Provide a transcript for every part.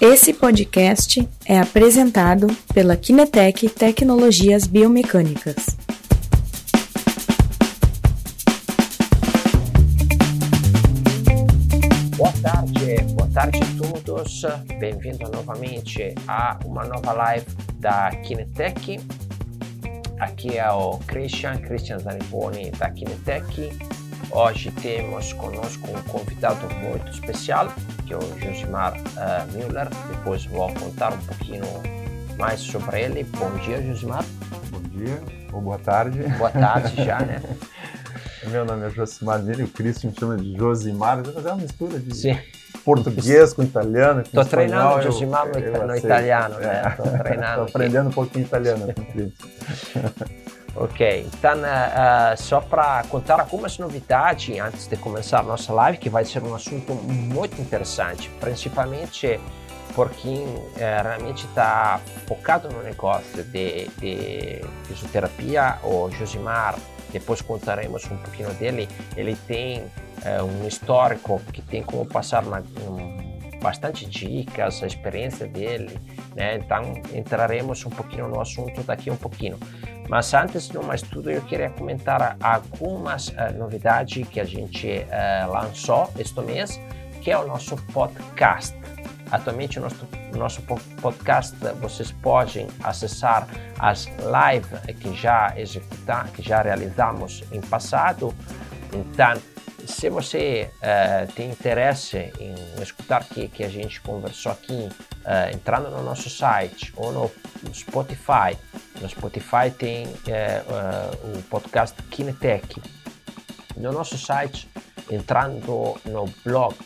Esse podcast é apresentado pela Kinetec Tecnologias Biomecânicas. Boa tarde, boa tarde a todos. Bem-vindo novamente a uma nova live da Kinetec. Aqui é o Christian, Christian Zaniponi da Kinetec. Hoje temos conosco um convidado muito especial, que é o Josimar uh, Müller. Depois vou contar um pouquinho mais sobre ele. Bom dia, Josimar. Bom dia, ou boa tarde. Boa tarde já, né? Meu nome é Josimar Müller, o Cristian me chama de Josimar. É uma mistura de Sim. português com italiano. Estou treinando Josimar no, italiano, né? Estou treinando. Estou aprendendo um pouquinho italiano com o Cristian. Ok, então uh, só para contar algumas novidades antes de começar a nossa live, que vai ser um assunto muito interessante, principalmente por quem uh, realmente está focado no negócio de, de fisioterapia. O Josimar, depois contaremos um pouquinho dele, ele tem uh, um histórico que tem como passar na, um, bastante dicas, a experiência dele, né? então entraremos um pouquinho no assunto daqui um pouquinho. Mas antes de mais tudo, eu queria comentar algumas uh, novidades que a gente uh, lançou este mês, que é o nosso podcast. Atualmente, o nosso, nosso podcast, vocês podem acessar as lives que já executamos, que já realizamos em passado. Então, se você uh, tem interesse em escutar o que, que a gente conversou aqui, uh, entrando no nosso site ou no Spotify, no Spotify tem uh, o podcast Kinetec. No nosso site, entrando no blog,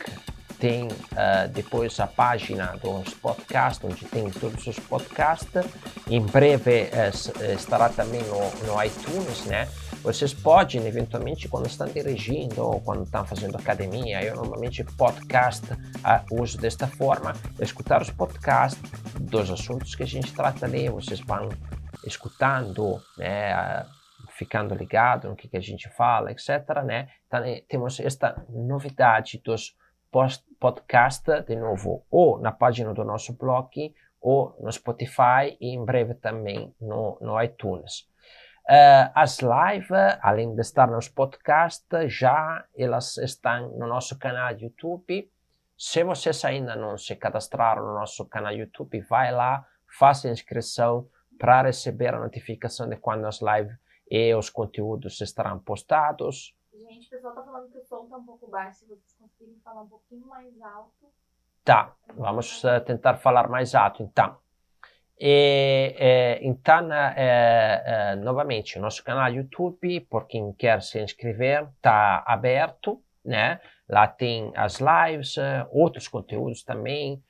tem depois a página dos podcasts, onde tem todos os podcasts. Em breve estará também no, no iTunes, né? Vocês podem, eventualmente, quando estão dirigindo ou quando estão fazendo academia, eu normalmente podcast uh, uso desta forma, escutar os podcasts dos assuntos que a gente trata ali, vocês vão escutando, né, uh, ficando ligado no que, que a gente fala, etc. Né? Então, eh, temos esta novidade dos podcasts, de novo, ou na página do nosso blog, ou no Spotify e em breve também no, no iTunes. Uh, as lives, além de estar nos podcasts, já elas estão no nosso canal YouTube. Se vocês ainda não se cadastraram no nosso canal YouTube, vai lá, faça a inscrição para receber a notificação de quando as lives e os conteúdos estarão postados. Gente, o pessoal está falando que o som está um pouco baixo. Se vocês conseguirem falar um pouquinho mais alto. Tá, vamos uh, tentar falar mais alto então. E, então, é, é, novamente, o nosso canal YouTube, por quem quer se inscrever, está aberto, né? Lá tem as lives, outros conteúdos também.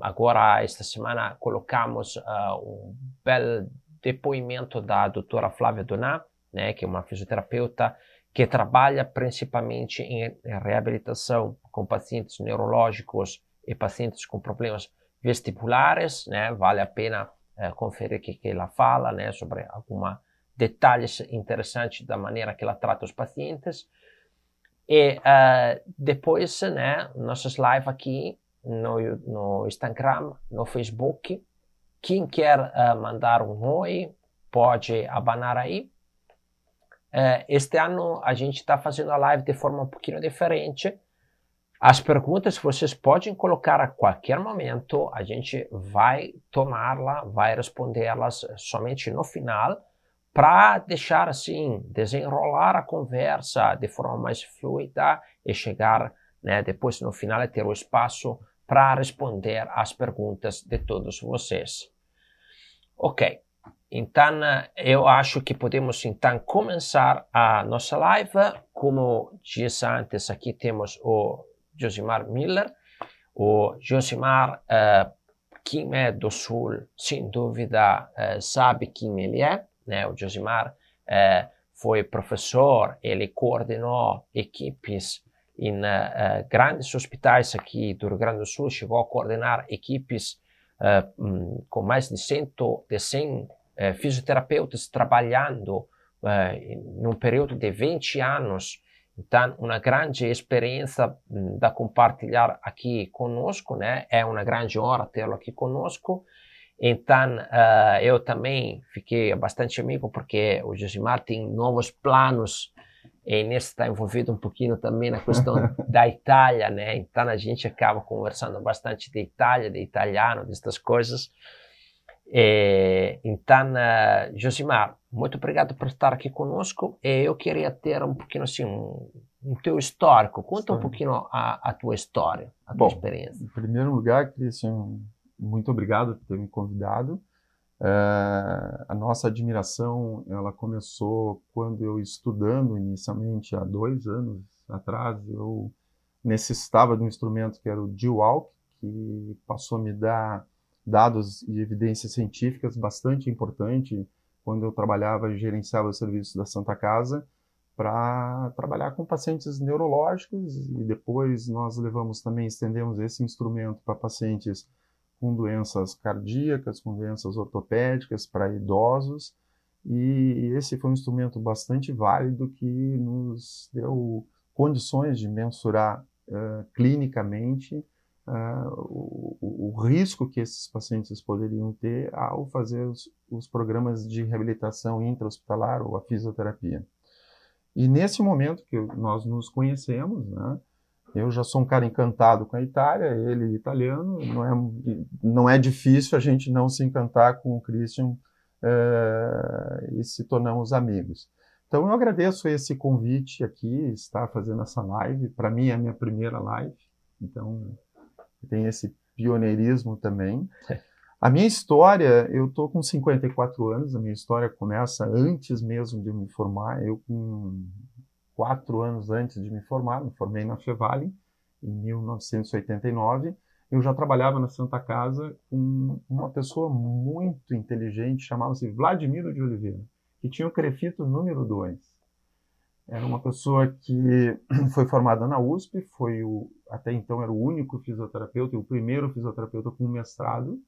Agora, esta semana, colocamos uh, um belo depoimento da doutora Flávia Doná, né? Que é uma fisioterapeuta que trabalha principalmente em reabilitação com pacientes neurológicos e pacientes com problemas vestibulares, né? Vale a pena é, conferir o que, que ela fala, né? Sobre alguma detalhes interessantes da maneira que ela trata os pacientes. E uh, depois, né? Nossas lives aqui no, no Instagram, no Facebook. Quem quer uh, mandar um oi, pode abanar aí. Uh, este ano a gente está fazendo a live de forma um pouquinho diferente as perguntas vocês podem colocar a qualquer momento, a gente vai tomá-la, vai respondê-las somente no final, para deixar assim, desenrolar a conversa de forma mais fluida e chegar, né, depois no final, a ter o espaço para responder às perguntas de todos vocês. Ok, então eu acho que podemos então começar a nossa live. Como disse antes, aqui temos o Josimar Miller. O Josimar, uh, quem é do Sul, sem dúvida, uh, sabe quem ele é. Né? O Josimar uh, foi professor, ele coordenou equipes em grandes hospitais aqui do Rio Grande do Sul, chegou a coordenar equipes um, com mais de, cento, de 100 fisioterapeutas trabalhando num período de 20 anos Então, uma grande experiência hum, da compartilhar aqui conosco, né? É uma grande honra tê-lo aqui conosco. Então, uh, eu também fiquei bastante amigo porque o Josimar tem novos planos e nisso está envolvido um pouquinho também na questão da Itália, né? Então a gente acaba conversando bastante de Itália, de italiano, destas coisas. E, então, uh, Josimar, muito obrigado por estar aqui conosco. E eu queria ter um pouquinho assim, um, um teu histórico. Conta um pouquinho a, a tua história, a tua Bom, experiência. Em primeiro lugar, Christian, muito obrigado por ter me convidado. É, a nossa admiração ela começou quando eu estudando inicialmente há dois anos atrás eu necessitava de um instrumento que era o D-Walk que passou a me dar dados e evidências científicas bastante importante quando eu trabalhava e gerenciava o serviço da Santa Casa para trabalhar com pacientes neurológicos e depois nós levamos também estendemos esse instrumento para pacientes com doenças cardíacas, com doenças ortopédicas para idosos, e esse foi um instrumento bastante válido que nos deu condições de mensurar uh, clinicamente uh, o, o, risco que esses pacientes poderiam ter ao fazer os, os programas de reabilitação intra-hospitalar ou a fisioterapia. E nesse momento que nós nos conhecemos, né, eu já sou um cara encantado com a Itália, ele italiano, não é, não é difícil a gente não se encantar com o Christian é, e se tornamos amigos. Então eu agradeço esse convite aqui, estar fazendo essa live. Para mim é a minha primeira live, então tem esse pioneirismo também. A minha história, eu estou com 54 anos, a minha história começa antes mesmo de me formar. Eu com quatro anos antes de me formar, me formei na Fevale em 1989. Eu já trabalhava na Santa Casa com uma pessoa muito inteligente, chamava-se Vladimiro de Oliveira, que tinha o crefito número 2. Era uma pessoa que foi formada na USP, foi o, até então era o único fisioterapeuta, o primeiro fisioterapeuta com mestrado,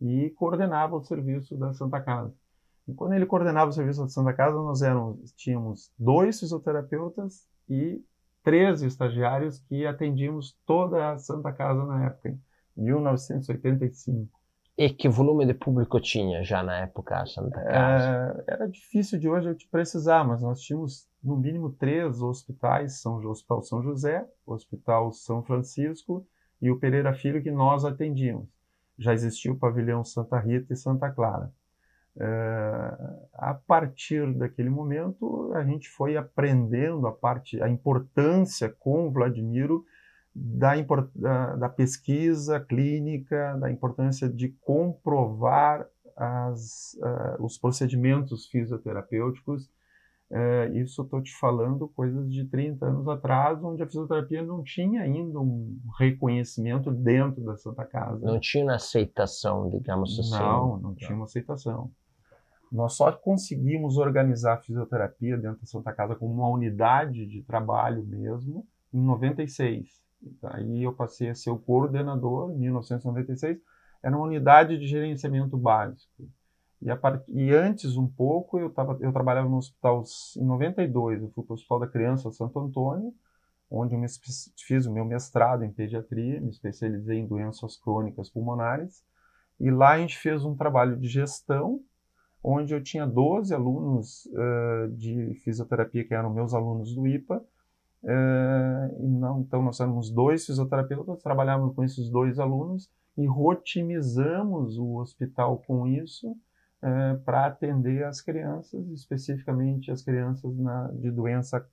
e coordenava o serviço da Santa Casa. E quando ele coordenava o serviço da Santa Casa, nós éramos, tínhamos dois fisioterapeutas e 13 estagiários que atendíamos toda a Santa Casa na época, em 1985. E que volume de público tinha já na época a Santa Casa? É, era difícil de hoje eu te precisar, mas nós tínhamos no mínimo três hospitais, São, Hospital São José, Hospital São Francisco e o Pereira Filho que nós atendíamos. Já existia o pavilhão Santa Rita e Santa Clara. Uh, a partir daquele momento, a gente foi aprendendo a parte, a importância com o Vladimiro da, da, pesquisa clínica, da importância de comprovar as, uh, os procedimentos fisioterapêuticos. Uh, isso estou te falando coisas de 30 anos atrás, onde a fisioterapia não tinha ainda um reconhecimento dentro da Santa Casa. Não tinha uma aceitação, digamos assim. Não, não tinha uma aceitação. Nós só conseguimos organizar a fisioterapia dentro da Santa Casa como uma unidade de trabalho mesmo em 96. Aí eu passei a ser o coordenador em 1996. Era uma unidade de gerenciamento básico. E, part... e antes um pouco eu, tava, eu trabalhava no hospital em 92. Eu fui para o Hospital da Criança Santo Antônio, onde eu me fiz o meu mestrado em pediatria, me especializei em doenças crônicas pulmonares. E lá a gente fez um trabalho de gestão onde eu tinha 12 alunos uh, de fisioterapia que eram meus alunos do IPA. Uh, não, então, nós éramos dois fisioterapeutas, trabalhávamos com esses dois alunos e rotimizamos o hospital com isso uh, para atender as crianças, especificamente as crianças na, de doença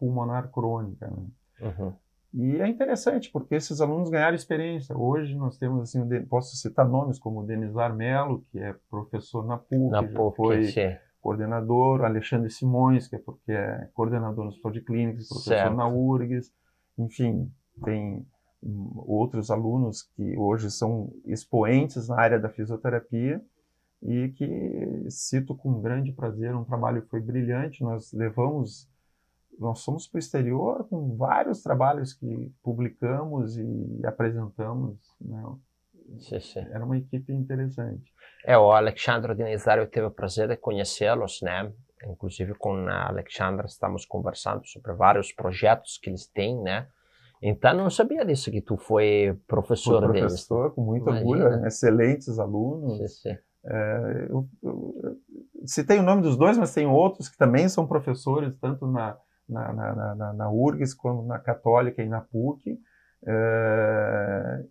pulmonar crônica. Né? Uhum. E é interessante, porque esses alunos ganharam experiência. Hoje nós temos, assim, posso citar nomes como o Denizar Melo, que é professor na PUC, na PUC foi sim. Coordenador, Alexandre Simões, que é, porque é coordenador no Hospital de Clínicas, professor certo. na URGS, enfim, tem outros alunos que hoje são expoentes na área da fisioterapia e que cito com grande prazer, um trabalho que foi brilhante, nós levamos nós fomos para o exterior com vários trabalhos que publicamos e apresentamos. Né? Era uma equipe interessante. É, o Alexandre Denizar, eu tive o prazer de conhecê-los, né? Inclusive com a Alexandra estamos conversando sobre vários projetos que eles têm, né? Então não sabia disso que tu foi professor, deles. professor, com muito Imagina. orgulho, excelentes alunos. Sim, sim. É, eu, eu, citei o nome dos dois, mas tem outros que também são professores, tanto na, na, na, na, na URGS como na Católica e na PUC. É,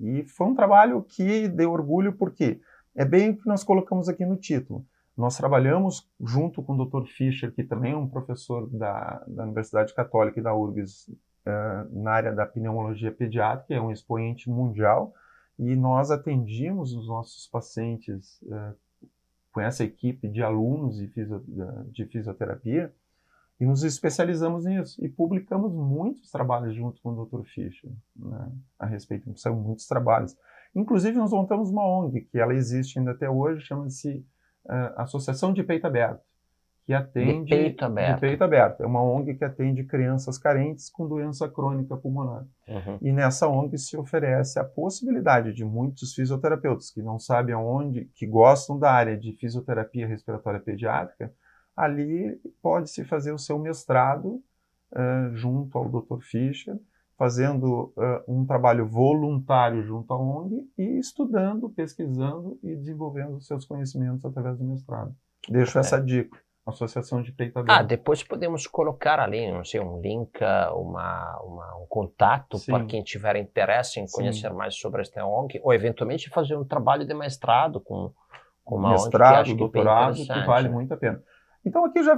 e foi um trabalho que deu orgulho porque é bem o que nós colocamos aqui no título. Nós trabalhamos junto com o Dr. Fischer, que também é um professor da, da Universidade Católica e da URGS, é, na área da pneumologia pediátrica, é um expoente mundial, e nós atendíamos os nossos pacientes é, com essa equipe de alunos de, fisio, de fisioterapia e nos especializamos nisso e publicamos muitos trabalhos junto com o Dr. Fischer né, a respeito. São muitos trabalhos. Inclusive, nós montamos uma ONG, que ela existe ainda até hoje, chama-se uh, Associação de Peito Aberto, que atende... De peito aberto. De peito aberto. É uma ONG que atende crianças carentes com doença crônica pulmonar. Uhum. E nessa ONG se oferece a possibilidade de muitos fisioterapeutas que não sabem aonde, que gostam da área de fisioterapia respiratória pediátrica, ali pode-se fazer o seu mestrado uh, junto ao Dr. Fischer, fazendo uh, um trabalho voluntário junto à ONG e estudando, pesquisando e desenvolvendo seus conhecimentos através do mestrado. Deixo É. essa dica. Associação de Peito Ah, depois podemos colocar ali, não sei, um link, uma, uma- um contato Sim. para quem tiver interesse em Sim. conhecer mais sobre esta ONG, ou eventualmente fazer um trabalho de mestrado com, com uma mestrado, ONG que é doutorado, que vale muito a pena. Então aqui já,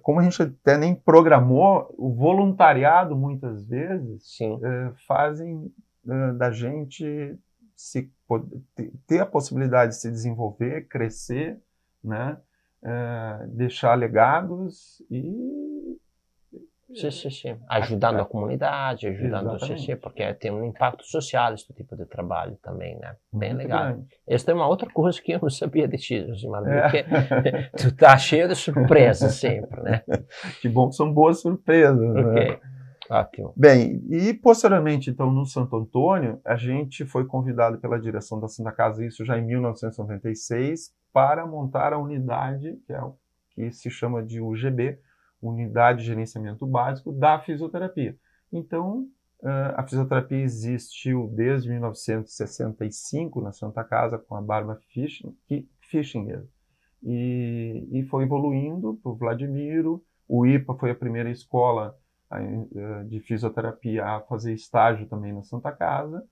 como a gente até nem programou, o voluntariado muitas vezes eh, fazem eh, da gente se ter a possibilidade de se desenvolver, crescer, né? Eh, deixar legados e sim, sim, sim. Ajudando a comunidade, ajudando, sim, porque tem um impacto social esse tipo de trabalho também, né? Bem muito legal. grande. Essa é uma outra coisa que eu não sabia de ti, Josimar, É. porque tu tá cheio de surpresas sempre, né? que bom que são boas surpresas. né? Ok, ótimo. Bem, e posteriormente, então, no Santo Antônio, a gente foi convidado pela direção da Santa Casa, isso já em 1996, para montar a unidade, que é o que se chama de UGB, Unidade de Gerenciamento Básico da Fisioterapia. Então, eh, a fisioterapia existiu desde 1965 na Santa Casa com a Ki- Fischinger e, e foi evoluindo para o Vladimiro. O IPA foi a primeira escola eh, de fisioterapia a fazer estágio também na Santa Casa.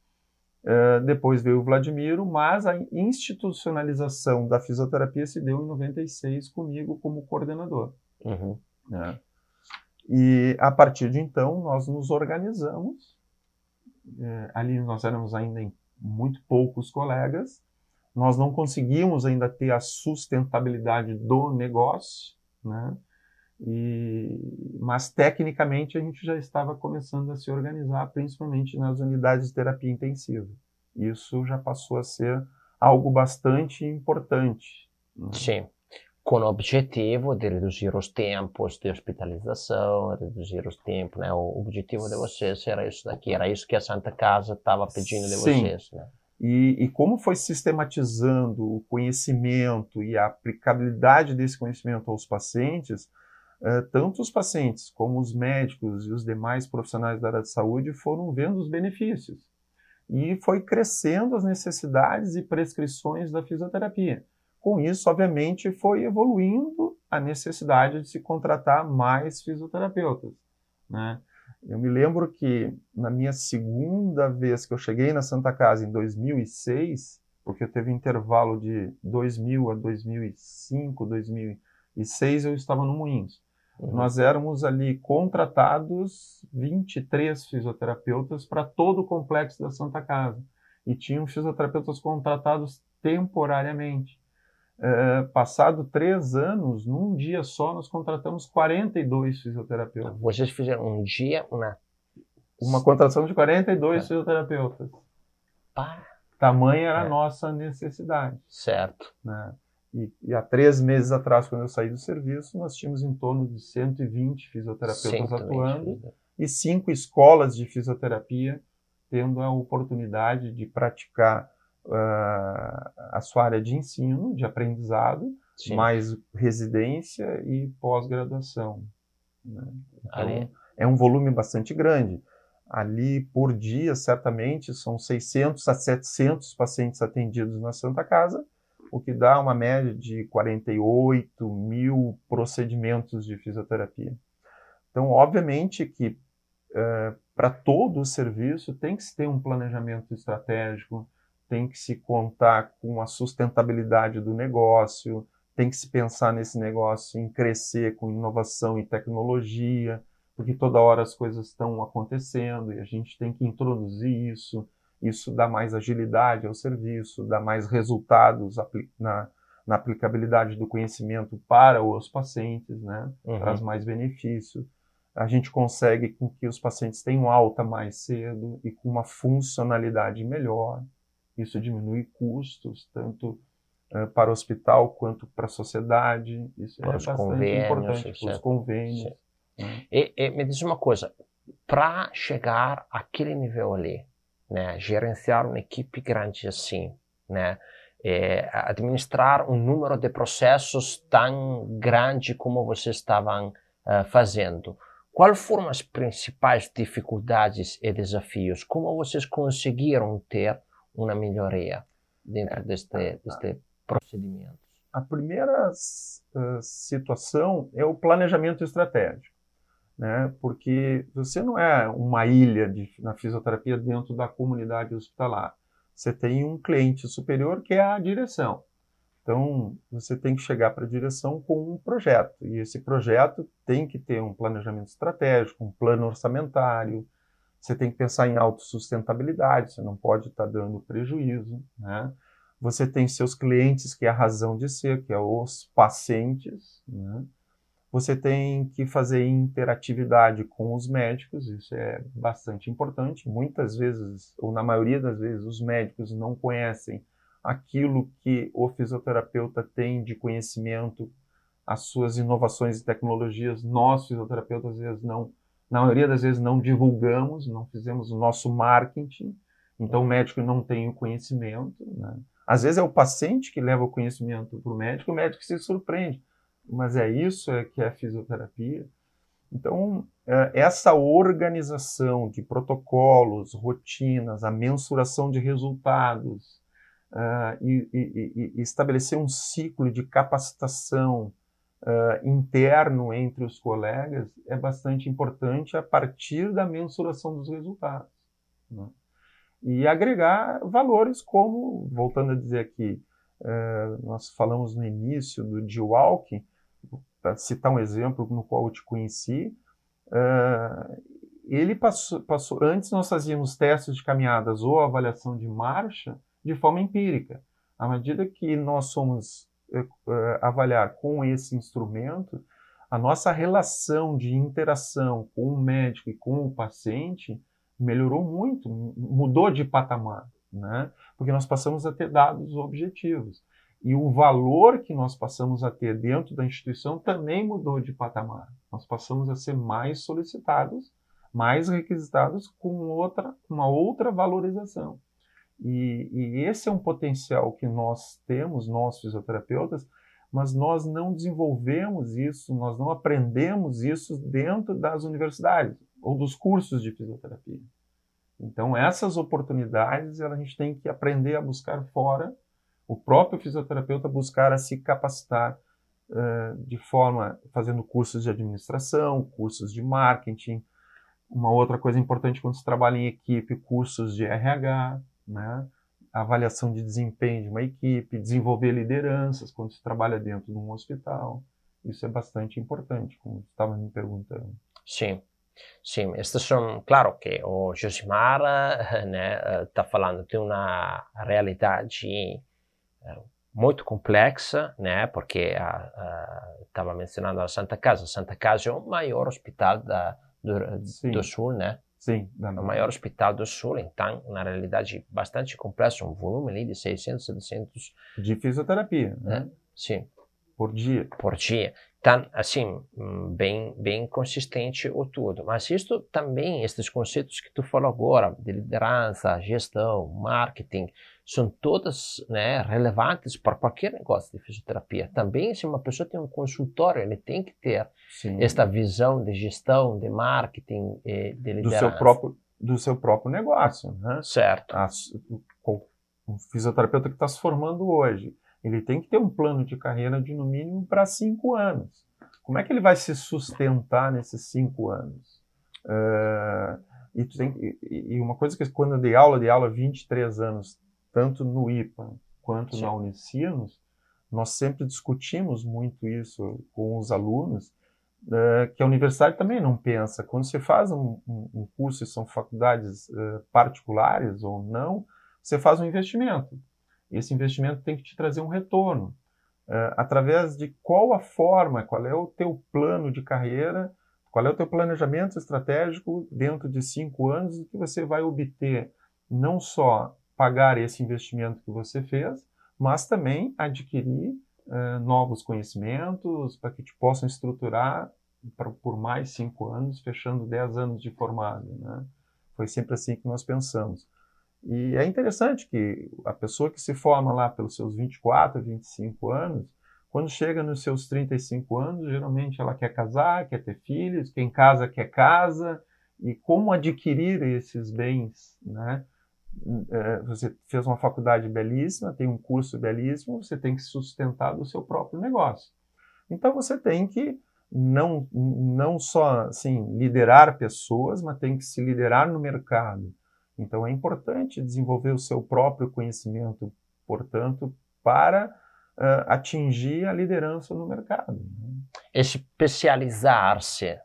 Eh, depois veio o Vladimiro, mas a institucionalização da fisioterapia se deu em 96 comigo como coordenador. Uhum. Né? E a partir de então nós nos organizamos. Eh, ali nós éramos ainda em muito poucos colegas. Nós não conseguimos ainda ter a sustentabilidade do negócio, né? E, mas tecnicamente a gente já estava começando a se organizar, principalmente nas unidades de terapia intensiva. Isso já passou a ser algo bastante importante. né? Sim, com o objetivo de reduzir os tempos de hospitalização, reduzir os tempos, né? O objetivo de vocês era isso daqui, era isso que a Santa Casa estava pedindo de Sim. vocês, né? E, e como foi sistematizando o conhecimento e a aplicabilidade desse conhecimento aos pacientes, eh, tanto os pacientes como os médicos e os demais profissionais da área de saúde foram vendo os benefícios. E foi crescendo as necessidades e prescrições da fisioterapia. Com isso, obviamente, foi evoluindo a necessidade de se contratar mais fisioterapeutas. Né? Eu me lembro que na minha segunda vez que eu cheguei na Santa Casa, em 2006, porque teve um intervalo de 2000 a 2005, 2006, eu estava no Moinhos. Uhum. Nós éramos ali contratados 23 fisioterapeutas para todo o complexo da Santa Casa. E tinham fisioterapeutas contratados temporariamente. Eh, passado três anos, num dia só, nós contratamos 42 fisioterapeutas. Vocês fizeram um dia uma Uma contratação de 42 É. fisioterapeutas. pá, Tamanha era a É. nossa necessidade. certo? Né? E, e há três meses atrás, quando eu saí do serviço, nós tínhamos em torno de 120 fisioterapeutas Sim, também. atuando e cinco escolas de fisioterapia tendo a oportunidade de praticar ah, a sua área de ensino, de aprendizado, Sim. mais residência e pós-graduação. Né? Então, é um volume bastante grande. Ali, por dia, certamente, são 600 a 700 pacientes atendidos na Santa Casa, o que dá uma média de 48 mil procedimentos de fisioterapia. Então, obviamente que é, para todo o serviço tem que se ter um planejamento estratégico, tem que se contar com a sustentabilidade do negócio, tem que se pensar nesse negócio em crescer com inovação e tecnologia, porque toda hora as coisas estão acontecendo e a gente tem que introduzir isso. Isso dá mais agilidade ao serviço, dá mais resultados na, na aplicabilidade do conhecimento para os pacientes, né? Uhum. traz mais benefício. A gente consegue com que os pacientes tenham alta mais cedo e com uma funcionalidade melhor. Isso diminui custos, tanto uh, para o hospital quanto para a sociedade. Isso para é bastante importante para os convênios. Né? E, e, me diz uma coisa, para chegar àquele nível ali, né, gerenciar uma equipe grande assim, né, é, administrar um número de processos tão grande como vocês estavam uh, fazendo, quais foram as principais dificuldades e desafios? Como vocês conseguiram ter uma melhoria dentro deste, deste procedimento? A primeira uh, situação é o planejamento estratégico, né? porque você não é uma ilha de, na fisioterapia dentro da comunidade hospitalar. Você tem um cliente superior que é a direção. Então, você tem que chegar para a direção com um projeto, e esse projeto tem que ter um planejamento estratégico, um plano orçamentário, você tem que pensar em autossustentabilidade, você não pode estar tá dando prejuízo, né? Você tem seus clientes, que é a razão de ser, que é os pacientes, né? Você tem que fazer interatividade com os médicos, isso é bastante importante. Muitas vezes, ou na maioria das vezes, os médicos não conhecem aquilo que o fisioterapeuta tem de conhecimento, as suas inovações e tecnologias. Nós, fisioterapeutas, às vezes não na maioria das vezes não divulgamos, não fizemos o nosso marketing, então o médico não tem o conhecimento. Né? Às vezes é o paciente que leva o conhecimento para o médico, o médico se surpreende. Mas é isso é que é a fisioterapia. Então, é, essa organização de protocolos, rotinas, a mensuração de resultados uh, e, e, e, estabelecer um ciclo de capacitação uh, interno entre os colegas é bastante importante a partir da mensuração dos resultados. Né? E agregar valores como, voltando a dizer aqui, uh, nós falamos no início do D-Walk, para citar um exemplo no qual eu te conheci, uh, ele passou, passou, antes nós fazíamos testes de caminhadas ou avaliação de marcha de forma empírica. À medida que nós somos avaliar com esse instrumento, a nossa relação de interação com o médico e com o paciente melhorou muito, mudou de patamar, né? Porque nós passamos a ter dados objetivos. E o valor que nós passamos a ter dentro da instituição também mudou de patamar. Nós passamos a ser mais solicitados, mais requisitados com outra, uma outra valorização. E, e, esse é um potencial que nós temos, nós fisioterapeutas, mas nós não desenvolvemos isso, nós não aprendemos isso dentro das universidades ou dos cursos de fisioterapia. Então, essas oportunidades a gente tem que aprender a buscar fora, o próprio fisioterapeuta buscar a se capacitar uh, de forma, fazendo cursos de administração, cursos de marketing. Uma outra coisa importante quando se trabalha em equipe, cursos de RH, né? avaliação de desempenho de uma equipe, desenvolver lideranças quando se trabalha dentro de um hospital. Isso é bastante importante, como estava me perguntando. Sim, sim. Estas são, claro que o Josimar né, está falando de uma realidade eh, muito complexa, né, porque estava mencionando a Santa Casa. A Santa Casa é o maior hospital da, do, do Sul, né? Sim. É o maior hospital do Sul, então, na realidade, bastante complexo, um volume ali de 600, 700... De fisioterapia, né? Sim. Por dia. Por dia. tão assim bem bem consistente o tudo mas isto também estes conceitos que tu falou agora de liderança gestão marketing são todas né, relevantes para qualquer negócio de fisioterapia também se uma pessoa tem um consultório ele tem que ter Sim. esta visão de gestão de marketing e de liderança do seu próprio do seu próprio negócio né certo A, o, o fisioterapeuta que está se formando hoje ele tem que ter um plano de carreira de no mínimo para cinco anos. Como é que ele vai se sustentar nesses cinco anos? Uh, e, tem, e, uma coisa que quando eu dei aula, dei aula 23 anos, tanto no IPA quanto Sim. na Unicinos, nós sempre discutimos muito isso com os alunos, uh, que a universidade também não pensa. Quando você faz um, um, um curso, e são faculdades uh, particulares ou não, você faz um investimento esse investimento tem que te trazer um retorno. Uh, através de qual a forma, qual é o teu plano de carreira, qual é o teu planejamento estratégico dentro de cinco anos que você vai obter não só pagar esse investimento que você fez, mas também adquirir uh, novos conhecimentos para que te possam estruturar pra, por mais cinco anos, fechando dez anos de formado. Né? Foi sempre assim que nós pensamos. E é interessante que a pessoa que se forma lá pelos seus 24, 25 anos, quando chega nos seus 35 anos, geralmente ela quer casar, quer ter filhos, quem casa quer casa, e como adquirir esses bens, né? É, você fez uma faculdade belíssima, tem um curso belíssimo, você tem que sustentar do seu próprio negócio. Então você tem que não, não só assim, liderar pessoas, mas tem que se liderar no mercado então é importante desenvolver o seu próprio conhecimento, portanto, para uh, atingir a liderança no mercado. Né? Especializar-se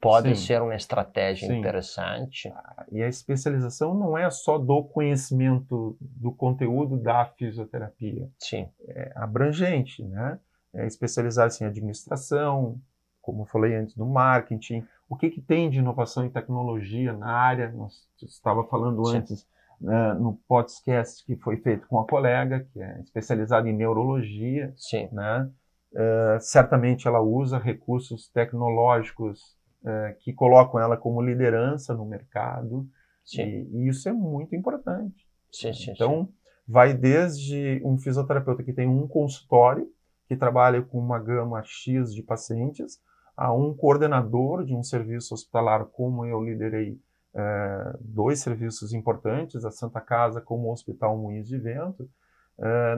pode Sim. ser uma estratégia Sim. interessante. Ah, e a especialização não é só do conhecimento do conteúdo da fisioterapia. Sim. É abrangente, né? É especializar-se em administração, como eu falei antes, no marketing, o que, que tem de inovação em tecnologia na área. Nós estava falando Sim. antes né, no podcast que foi feito com a colega, que é especializada em neurologia. Sim. Né? Uh, certamente ela usa recursos tecnológicos uh, que colocam ela como liderança no mercado. E, e, isso é muito importante. Sim, sim, então, sim. vai desde um fisioterapeuta que tem um consultório, que trabalha com uma gama X de pacientes, a um coordenador de um serviço hospitalar, como eu liderei é, dois serviços importantes, a Santa Casa como o Hospital Moinhos de Vento,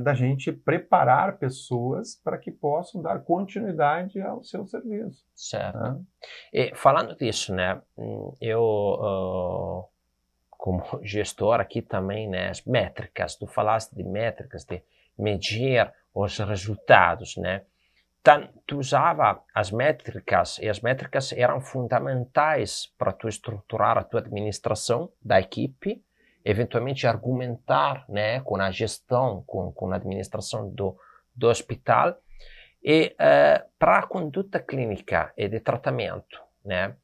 da gente preparar pessoas para que possam dar continuidade ao seu serviço. Certo. Né? E, falando disso, né, eu uh, como gestor aqui também, né, as métricas, tu falaste de métricas, de medir os resultados, né? tu usava as métricas e as métricas eram fundamentais para tu estruturar a tua administração da equipe, eventualmente argumentar né, com a gestão, com, com a administração do, do hospital e uh, para a conduta clínica e de tratamento, né?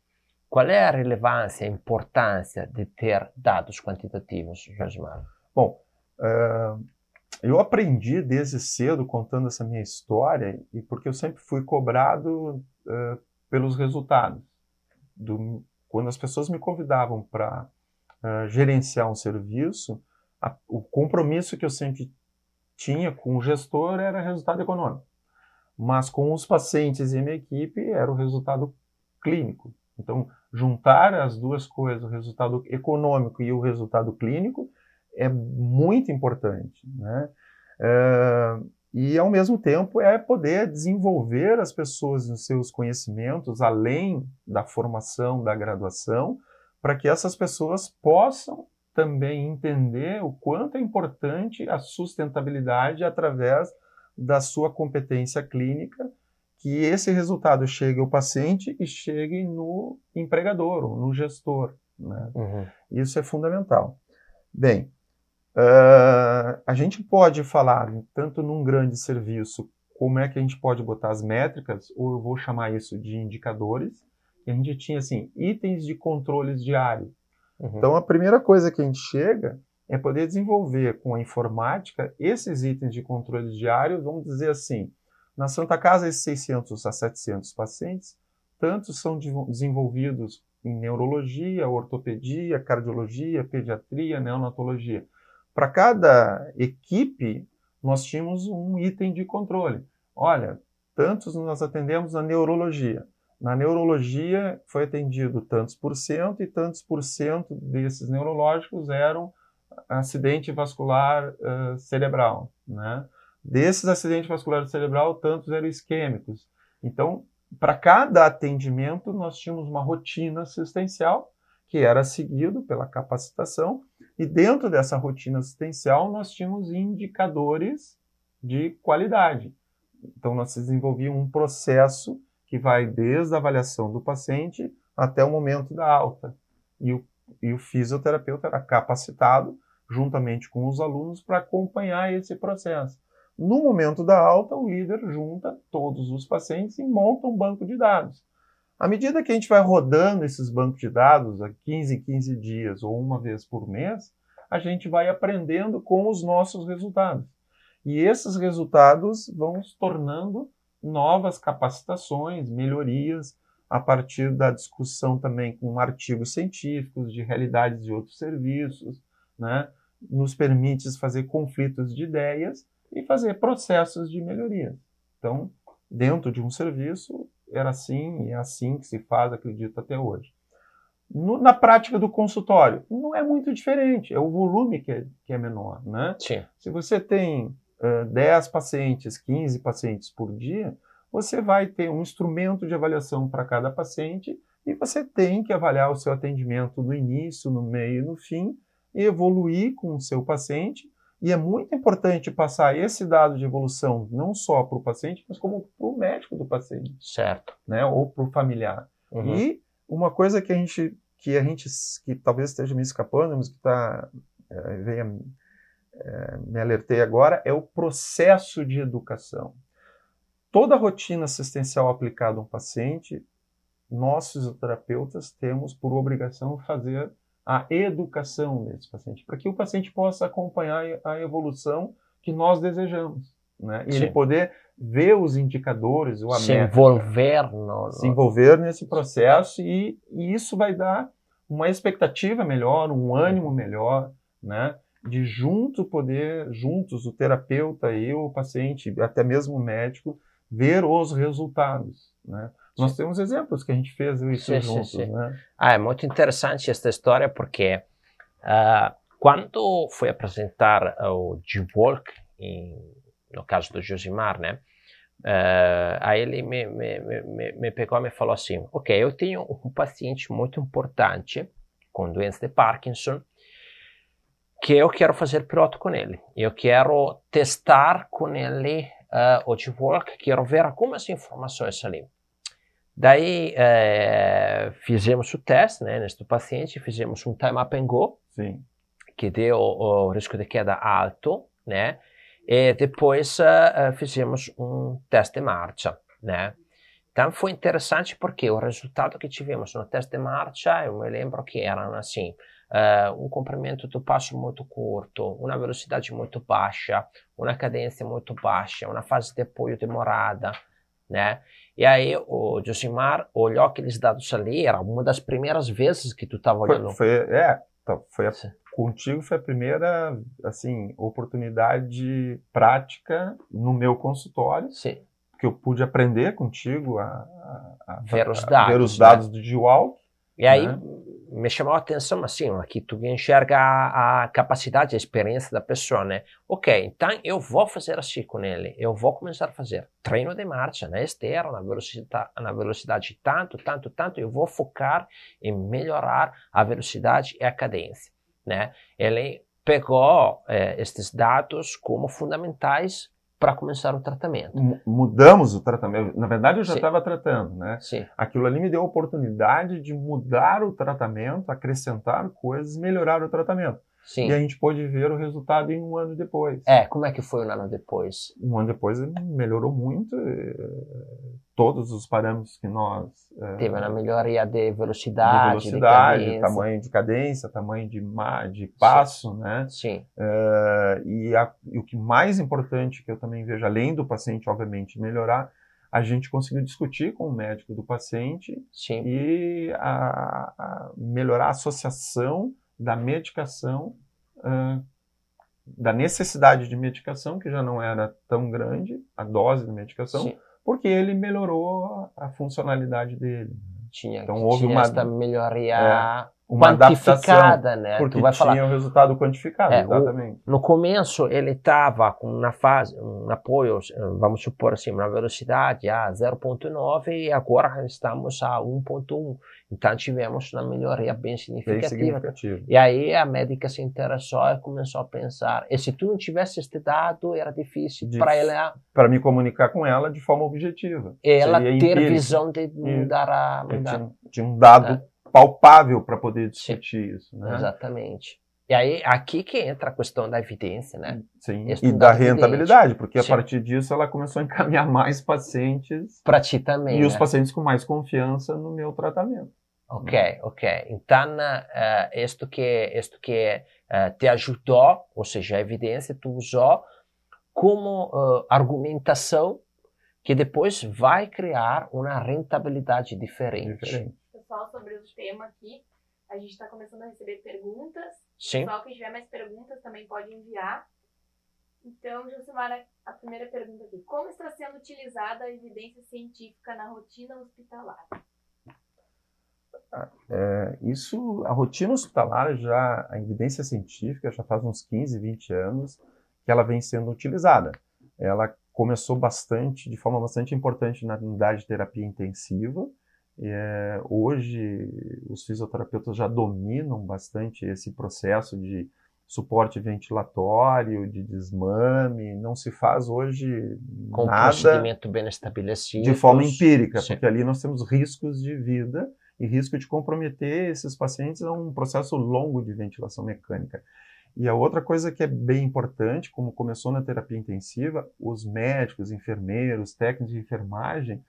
Qual é a relevância, a importância de ter dados quantitativos, Josmar? Bom, uh, eu aprendi desde cedo contando essa minha história e porque eu sempre fui cobrado uh, pelos resultados. Do, quando as pessoas me convidavam para gerenciar um serviço, a, o compromisso que eu sempre tinha com o gestor era resultado econômico, mas com os pacientes e minha equipe era o resultado clínico. Então, juntar as duas coisas, o resultado econômico e o resultado clínico, é muito importante, né? É, e ao mesmo tempo é poder desenvolver as pessoas nos seus conhecimentos além da formação, da graduação, para que essas pessoas possam também entender o quanto é importante a sustentabilidade através da sua competência clínica, que esse resultado chegue ao paciente e chegue no empregador, no gestor. Né? Uhum. Isso é fundamental. Bem, Uh, a gente pode falar, tanto num grande serviço, como é que a gente pode botar as métricas, ou eu vou chamar isso de indicadores, a gente tinha, assim, itens de controles diário. Uhum. Então, a primeira coisa que a gente chega é poder desenvolver com a informática esses itens de controle diário, vamos dizer assim, Na Santa Casa, esses 600 a 700 pacientes, tantos são desenvolvidos em neurologia, ortopedia, cardiologia, pediatria, neonatologia. Para cada equipe, nós tínhamos um item de controle. Olha, tantos nós atendemos na neurologia. Na neurologia foi atendido tantos por cento e tantos por cento desses neurológicos eram acidente vascular uh, cerebral, né? Desses acidentes vasculares cerebral, tantos eram isquêmicos. Então, para cada atendimento, nós tínhamos uma rotina assistencial que era seguido pela capacitação e dentro dessa rotina assistencial nós tínhamos indicadores de qualidade. Então, nós desenvolvíamos um processo que vai desde a avaliação do paciente até o momento da alta. E o, e o fisioterapeuta era capacitado, juntamente com os alunos, para acompanhar esse processo. No momento da alta, o líder junta todos os pacientes e monta um banco de dados. À medida que a gente vai rodando esses bancos de dados a 15 15 dias ou uma vez por mês, a gente vai aprendendo com os nossos resultados. E esses resultados vão se tornando novas capacitações, melhorias, a partir da discussão também com artigos científicos, de realidades de outros serviços, né? nos permite fazer conflitos de ideias e fazer processos de melhoria. Então, dentro de um serviço, era assim e é assim que se faz, acredito, até hoje. No, na prática do consultório, não é muito diferente, é o volume que é, que é menor. Né? Sim. Se você tem 10 pacientes, 15 pacientes por dia, você vai ter um instrumento de avaliação para cada paciente e você tem que avaliar o seu atendimento no início, no meio e no fim, e evoluir com o seu paciente. E é muito importante passar esse dado de evolução não só para o paciente, mas como para o médico do paciente. Certo. Né? Ou para o familiar. Uhum. E uma coisa que a gente, que a gente, que talvez esteja me escapando, mas que está, é, é, me alertei agora, é o processo de educação. Toda a rotina assistencial aplicada a um paciente, nós fisioterapeutas temos por obrigação fazer a educação desse paciente, para que o paciente possa acompanhar a evolução que nós desejamos. Né? E Sim. ele poder ver os indicadores, o se envolver, no, se envolver nesse processo e, e, isso vai dar uma expectativa melhor, um ânimo melhor, né? De junto poder, juntos, o terapeuta e o paciente, até mesmo o médico, ver os resultados, né? Nós temos exemplos que a gente fez isso sim, juntos, sim, sim. né? Ah, é muito interessante esta história porque uh, quando fui apresentar o G-Walk, no caso do Josimar, né? Uh, aí ele me, me, me, me pegou e me falou assim, ok, eu tenho um paciente muito importante com doença de Parkinson que eu quero fazer piloto com ele. Eu quero testar com ele uh, o T-Work, quero ver algumas informações ali. Daí uh, fizemos o teste né, neste paciente, fizemos um time up and go, Sim. que deu o, o, risco de queda alto, né? E depois uh, fizemos um teste de marcha, né? Então foi interessante porque o resultado que tivemos no teste de marcha, eu me lembro que eram assim, uh, um comprimento do passo muito curto, uma velocidade muito baixa, uma cadência muito baixa, uma fase de apoio demorada, né? E aí o Josimar olhou aqueles dados ali, era uma das primeiras vezes que tu estava olhando. Foi, é, tá, foi a, contigo foi a primeira, assim, oportunidade prática no meu consultório. Sim. Que eu pude aprender contigo a, a, a ver os dados, ver os dados né? do Dual. E aí, né? me chamou a atenção assim, aqui tu enxerga a, a, capacidade, a experiência da pessoa, né? Ok, então eu vou fazer assim com ele, eu vou começar a fazer treino de marcha na esteira, na velocidade, na velocidade tanto, tanto, tanto, eu vou focar em melhorar a velocidade e a cadência, né? Ele pegou eh, estes dados como fundamentais para começar o tratamento. Mudamos o tratamento. Na verdade, eu já estava tratando, né? Sim. Aquilo ali me deu a oportunidade de mudar o tratamento, acrescentar coisas, melhorar o tratamento. Sim. E a gente pôde ver o resultado em um ano depois. É, como é que foi um ano depois? Um ano depois melhorou muito. eh, Todos os parâmetros que nós. eh, Teve uma melhoria de de velocidade, de, velocidade, cadência. tamanho de cadência, tamanho de, de passo, né? Sim, Eh, e, a- e o que mais importante que eu também vejo, além do paciente, obviamente, melhorar, a gente conseguiu discutir com o médico do paciente sim. e a- a melhorar a associação da medicação, ah, da necessidade de medicação, que já não era tão grande, a dose de medicação, sim. porque ele melhorou a, funcionalidade dele. Tinha, Então, houve tinha uma- esta melhoria Uma adaptação, quantificada, né? porque tu vai tinha falar, o resultado quantificado, É, o- exatamente. no começo ele estava com uma fase, um apoio, vamos supor assim, uma velocidade a 0.9 e agora estamos a 1.1. Então tivemos uma melhoria bem Bem significativa. significativo. E aí a médica se interessou e começou a pensar, e se tu não tivesse este dado, era difícil Dif- para ela, Para me comunicar com ela de forma objetiva. ela Seria ter visão de mudar a... Mudar. tinha, tinha um dado É. palpável para poder discutir isso. Né? Exatamente. E aí, aqui que entra a questão da evidência, né? Sim, Estudar e da evidente. rentabilidade, porque Sim. a partir disso ela começou a encaminhar mais pacientes Para ti também, e os né? pacientes com mais confiança no meu tratamento. Ok, ok. Então, eh, isto que, isto que eh, te ajudou, ou seja, a evidência tu usou como eh, argumentação que depois vai criar uma rentabilidade diferente. Diferente. Pessoal, sobre o tema aqui, a gente está começando a receber perguntas. Sim? Pessoal, que tiver mais perguntas também pode enviar. Então, Josimara, a primeira pergunta aqui. Como está sendo utilizada a evidência científica na rotina hospitalar? É, isso, a rotina hospitalar já, a evidência científica já faz uns 15, 20 anos que ela vem sendo utilizada. Ela começou bastante, de forma bastante importante na unidade de terapia intensiva. É, hoje, os fisioterapeutas já dominam bastante esse processo de suporte ventilatório, de desmame. Não se faz hoje Com nada procedimento bem estabelecido. de forma empírica, Sim. porque ali nós temos riscos de vida e risco de comprometer esses pacientes a um processo longo de ventilação mecânica. E a outra coisa que é bem importante, como começou na terapia intensiva, os médicos, enfermeiros, técnicos de enfermagem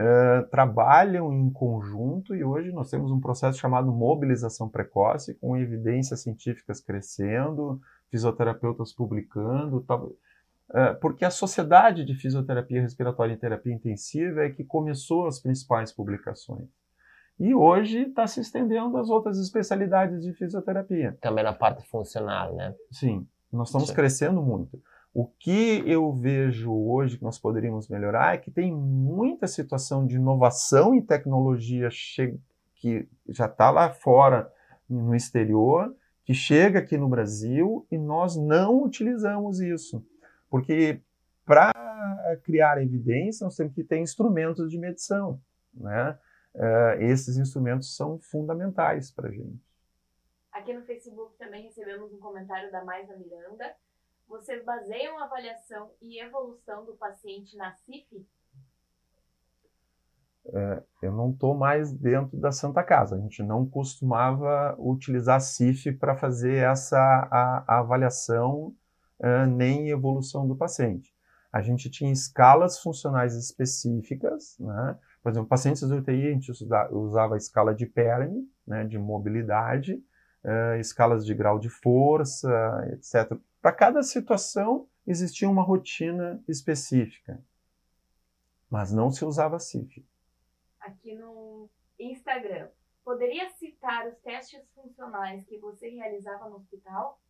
eh, trabalham em conjunto e hoje nós temos um processo chamado mobilização precoce, com evidências científicas crescendo, fisioterapeutas publicando, eh, porque a Sociedade de Fisioterapia Respiratória e Terapia Intensiva é que começou as principais publicações. E hoje está se estendendo às outras especialidades de fisioterapia. Também na parte funcional, né? Sim, nós estamos Sim. crescendo muito. O que eu vejo hoje que nós poderíamos melhorar é que tem muita situação de inovação em tecnologia que já está lá fora, no exterior, que chega aqui no Brasil e nós não utilizamos isso. Porque para criar evidência, nós temos que ter instrumentos de medição. Né? Eh, esses instrumentos são fundamentais para a gente. Aqui no Facebook também recebemos um comentário da Maisa Miranda. Vocês baseiam a avaliação e evolução do paciente na CIF? eu não estou mais dentro da Santa Casa. A gente não costumava utilizar CIF para fazer essa a, a avaliação eh, nem evolução do paciente. A gente tinha escalas funcionais específicas, né? Por exemplo, pacientes do UTI a gente usa- usava a escala de Perme, né, de mobilidade, eh, escalas de grau de força, etc. Para cada situação existia uma rotina específica, mas não se usava CIF. Aqui no Instagram. Poderia citar os testes funcionais que você realizava no hospital?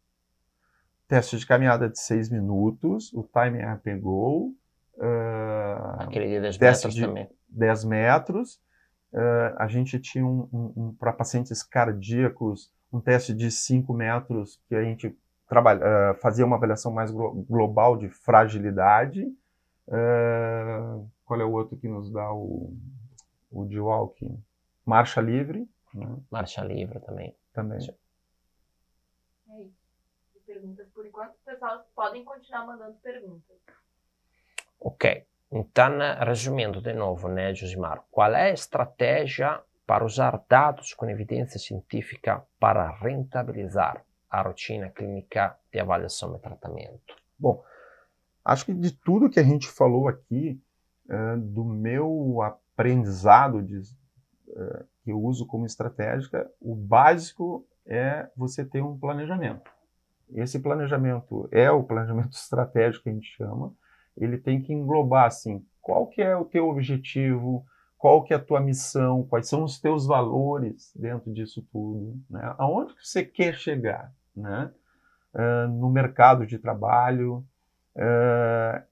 Teste de caminhada de 6 minutos, o time RP Go, ah, Aquele de 10 Teste metros de- também. 10 metros. Ah, a gente tinha um, um- um- para pacientes cardíacos um teste de 5 metros que a gente trabalha, ah, fazia uma avaliação mais glo- global de fragilidade. Ah, qual é o outro que nos dá o, o de walking? Marcha livre, né, Marcha livre também. também. É isso. Perguntas por enquanto. Pessoal, podem continuar mandando perguntas. Ok. Então, resumindo de novo, né, Josimar, qual é a estratégia para usar dados com evidência científica para rentabilizar? A rotina clínica de avaliação e tratamento? Bom, acho que de tudo que a gente falou aqui, é, do meu aprendizado de, é, que eu uso como estratégica, o básico é você ter um planejamento. Esse planejamento é o planejamento estratégico que a gente chama. Ele tem que englobar assim, qual que é o teu objetivo, qual que é a tua missão, quais são os teus valores dentro disso tudo, né? Aonde que você quer chegar, né? Uh, no mercado de trabalho, uh,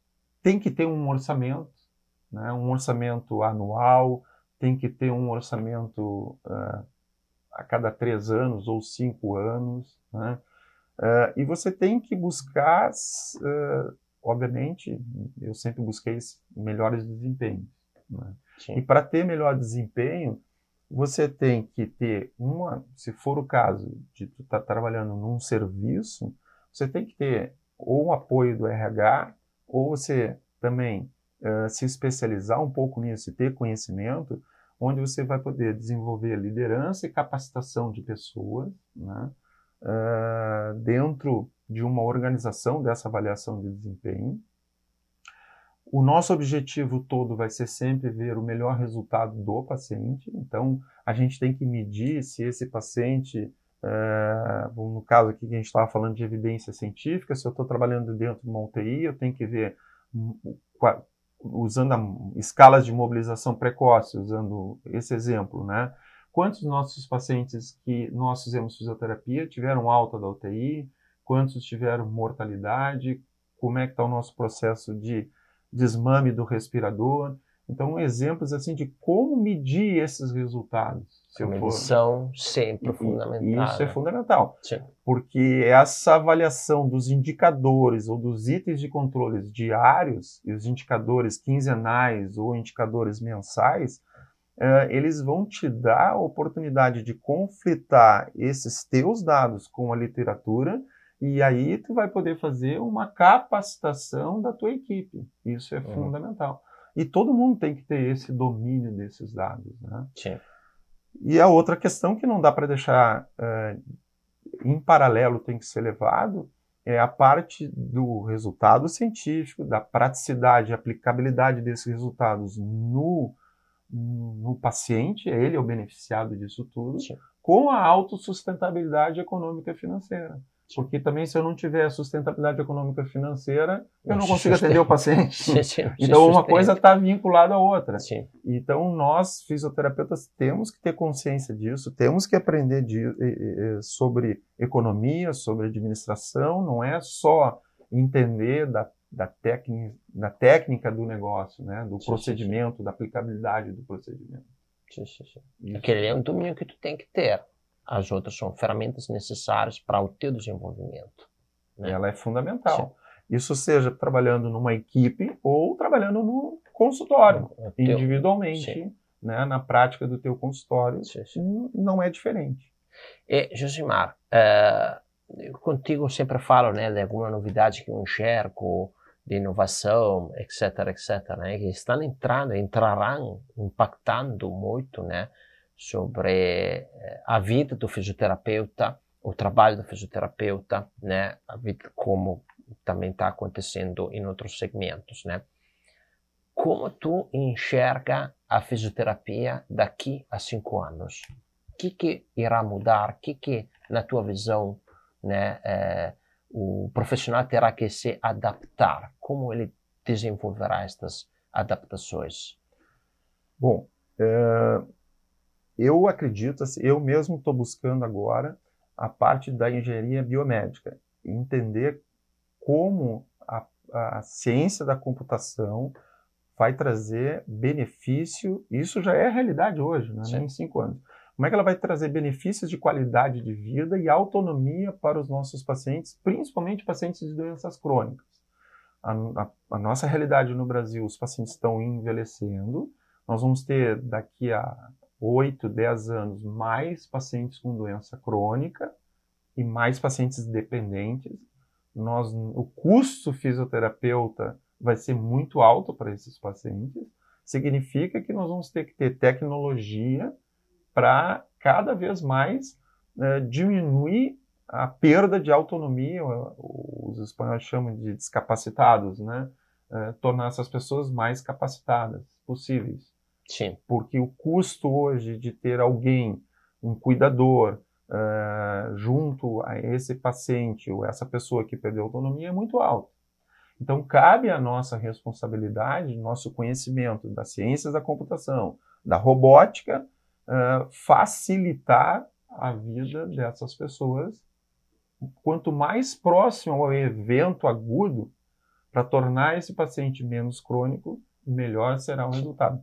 tem que ter um orçamento, né? Um orçamento anual, tem que ter um orçamento uh, a cada três anos ou cinco anos, né? e você tem que buscar, obviamente, eu sempre busquei melhores desempenhos, né? E para ter melhor desempenho, você tem que ter uma, se for o caso de tu estar tá trabalhando num serviço, você tem que ter ou o apoio do RH, ou você também uh, se especializar um pouco nisso e ter conhecimento, onde você vai poder desenvolver liderança e capacitação de pessoas né, uh, dentro de uma organização dessa avaliação de desempenho, o nosso objetivo todo vai ser sempre ver o melhor resultado do paciente, então a gente tem que medir se esse paciente, é, no caso aqui que a gente estava falando de evidência científica, se eu estou trabalhando dentro de uma UTI, eu tenho que ver, usando a, escalas de mobilização precoce, usando esse exemplo, né? Quantos nossos pacientes que nós fizemos fisioterapia tiveram alta da UTI? Quantos tiveram mortalidade? Como é que está o nosso processo de desmame do respirador. Então, exemplos assim de como medir esses resultados. Se a medição for... sempre fundamental. Isso é fundamental. Sim. Porque essa avaliação dos indicadores ou dos itens de controles diários, e os indicadores quinzenais ou indicadores mensais, uh, eles vão te dar a oportunidade de conflitar esses teus dados com a literatura e aí tu vai poder fazer uma capacitação da tua equipe. Isso é uhum. fundamental. E todo mundo tem que ter esse domínio desses dados, né? Sim. E a outra questão que não dá para deixar uh, em paralelo tem que ser levado é a parte do resultado científico, da praticidade, aplicabilidade desses resultados no, no paciente, ele é o beneficiado disso tudo, Sim. com a autossustentabilidade econômica e financeira. Porque também, se eu não tiver sustentabilidade econômica financeira, eu não consigo atender o paciente. então, uma coisa está vinculada à outra. Sim. Então, nós, fisioterapeutas, temos que ter consciência disso, temos que aprender de, sobre economia, sobre administração, não é só entender da, da, técnica, da técnica do negócio, né? do procedimento, da aplicabilidade do procedimento. Sim, sim, sim. Aquele é um domínio que tu tem que ter as outras são ferramentas necessárias para o teu desenvolvimento. Né? Ela é fundamental. Sim. Isso seja trabalhando numa equipe ou trabalhando no consultório, teu, individualmente, né, na prática do teu consultório, sim, sim. não é diferente. E, Josimar, uh, contigo sempre falo né, de alguma novidade que eu enxergo, de inovação, etc, etc, né, que estão entrando, entrarão impactando muito, né, sobre eh, a vida do fisioterapeuta, o trabalho do fisioterapeuta, né, a vida como também está acontecendo em outros segmentos, né? Como tu enxerga a fisioterapia daqui a cinco anos? O que, que irá mudar? O que, que na tua visão, né, é, o profissional terá que se adaptar? Como ele desenvolverá estas adaptações? Bom, é, eu acredito, assim, eu mesmo estou buscando agora a parte da engenharia biomédica, entender como a, a ciência da computação vai trazer benefício, isso já é realidade hoje, né? nem em cinco anos. Como é que ela vai trazer benefícios de qualidade de vida e autonomia para os nossos pacientes, principalmente pacientes de doenças crônicas? A, a, a nossa realidade no Brasil, os pacientes estão envelhecendo, nós vamos ter daqui a 8, 10 anos mais pacientes com doença crônica e mais pacientes dependentes. Nós, o custo fisioterapeuta vai ser muito alto para esses pacientes. Significa que nós vamos ter que ter tecnologia para cada vez mais uh, diminuir a perda de autonomia, os espanhóis chamam de discapacitados, né? É, tornar essas pessoas mais capacitadas possíveis. Sim. Porque o custo hoje de ter alguém, um cuidador, uh, junto a esse paciente ou essa pessoa que perdeu autonomia é muito alto. Então, cabe a nossa responsabilidade, nosso conhecimento das ciências da computação, da robótica, uh, facilitar a vida dessas pessoas. Quanto mais próximo ao evento agudo, para tornar esse paciente menos crônico, melhor será o resultado.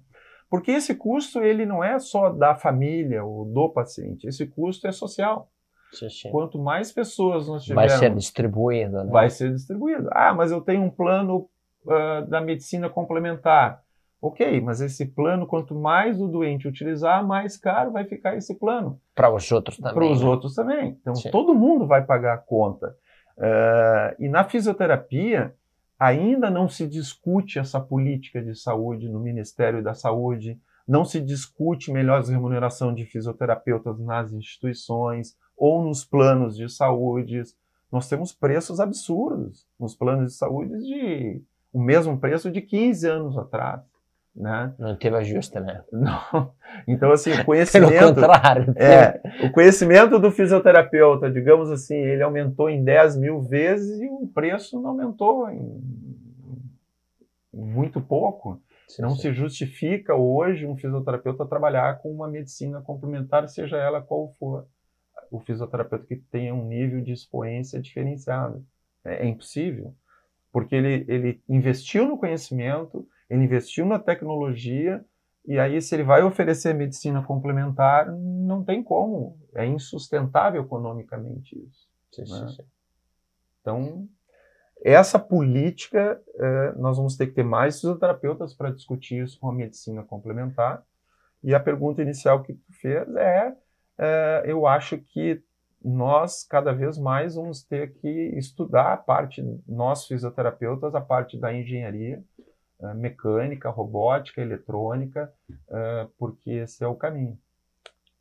Porque esse custo ele não é só da família ou do paciente, esse custo é social. Sim, sim. Quanto mais pessoas nós tivermos... Vai ser distribuído, né? Vai ser distribuído. Ah, mas eu tenho um plano uh, da medicina complementar. Ok, mas esse plano, quanto mais o doente utilizar, mais caro vai ficar esse plano. Para os outros também. Para os né? outros também. Então, sim. todo mundo vai pagar a conta. Uh, e na fisioterapia, ainda não se discute essa política de saúde no Ministério da Saúde, não se discute melhor remuneração de fisioterapeutas nas instituições ou nos planos de saúde. Nós temos preços absurdos nos planos de saúde de o mesmo preço de 15 anos atrás. Né? Não teve ajuste, né? Não. Então, assim, o conhecimento. Pelo contrário. É, o conhecimento do fisioterapeuta, digamos assim, ele aumentou em 10 mil vezes e o preço não aumentou em muito pouco. Sim, não sim. se justifica hoje um fisioterapeuta trabalhar com uma medicina complementar, seja ela qual for o fisioterapeuta que tenha um nível de expoência diferenciado. É, é impossível, porque ele, ele investiu no conhecimento, ele investiu na tecnologia, e aí se ele vai oferecer medicina complementar, não tem como. É insustentável economicamente isso. Sim, né? sim, então, essa política, é, nós vamos ter que ter mais fisioterapeutas para discutir isso com a medicina complementar. E a pergunta inicial que tu fez é, é, eu acho que nós cada vez mais vamos ter que estudar a parte, nós fisioterapeutas, a parte da engenharia, mecânica, robótica, eletrônica, é, porque esse é o caminho.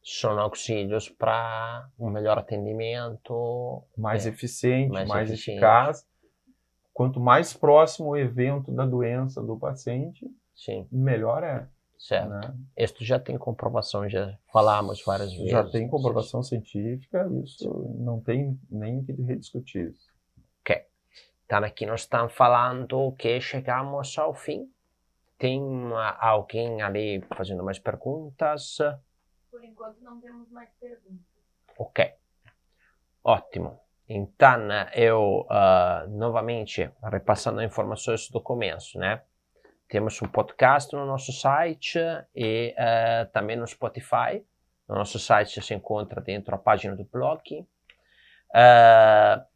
São auxílios para um melhor atendimento, mais é, eficiente, mais, mais eficiente. eficaz. Quanto mais próximo o evento da doença do paciente, Sim. melhor é. Certo. Né? Isso já tem comprovação, já falamos várias vezes. Já tem comprovação científica, isso não tem nem que rediscutir. Então aqui nós estamos falando que chegamos ao fim. Tem alguém ali fazendo mais perguntas? Por enquanto não temos mais perguntas. Ok. Ótimo. Então, eu uh, novamente repassando informações do começo, né? Temos um podcast no nosso site e uh, também no Spotify. No nosso site se encontra dentro da página do blog. Uh,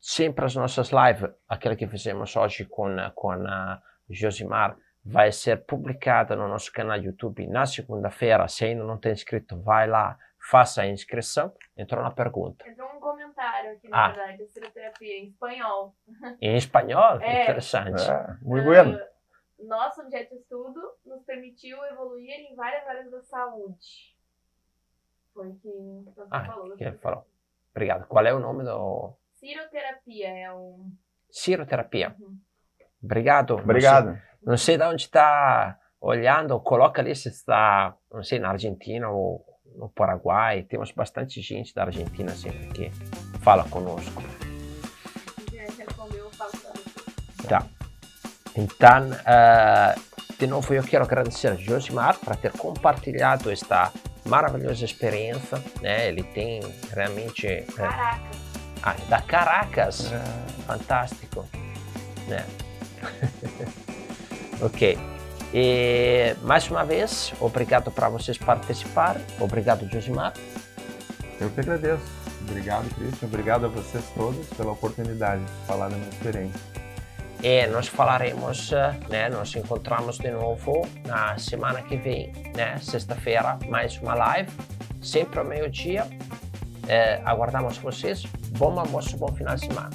sempre as nossas lives, aquela que fizemos hoje com, com a Josimar, vai ser publicada no nosso canal YouTube na segunda-feira. Se ainda não tem inscrito, vai lá, faça a inscrição. Entrou na pergunta. Entrou um comentário aqui, na ah. verdade, da terapia em espanhol. Em espanhol? É. Interessante. É, muito bueno. Uh, nosso objeto de estudo nos permitiu evoluir em várias áreas da saúde. Foi o que você ah, falou. Que falou. Obrigado. Qual é o nome do. Ciroterapia é um. Ciroterapia. Uhum. Obrigado. Obrigado. Não sei, não sei de onde está olhando, coloca ali se está, não sei, na Argentina ou no Paraguai. Temos bastante gente da Argentina sempre que fala conosco. Tá. Então, uh, de novo eu quero agradecer a Josimar por ter compartilhado esta maravilhosa experiência. Né? Ele tem realmente. Caracas. Ah, da Caracas. É. Fantástico. Né? ok. E mais uma vez, obrigado para vocês participar. Obrigado, Josimar. Eu que agradeço. Obrigado, Cristian. Obrigado a vocês todos pela oportunidade de falar da minha experiência. E nós falaremos, né, nos encontramos de novo na semana que vem, né, sexta-feira, mais uma live, sempre ao meio-dia. É, aguardamos vocês. Bom almoço, bom final de semana.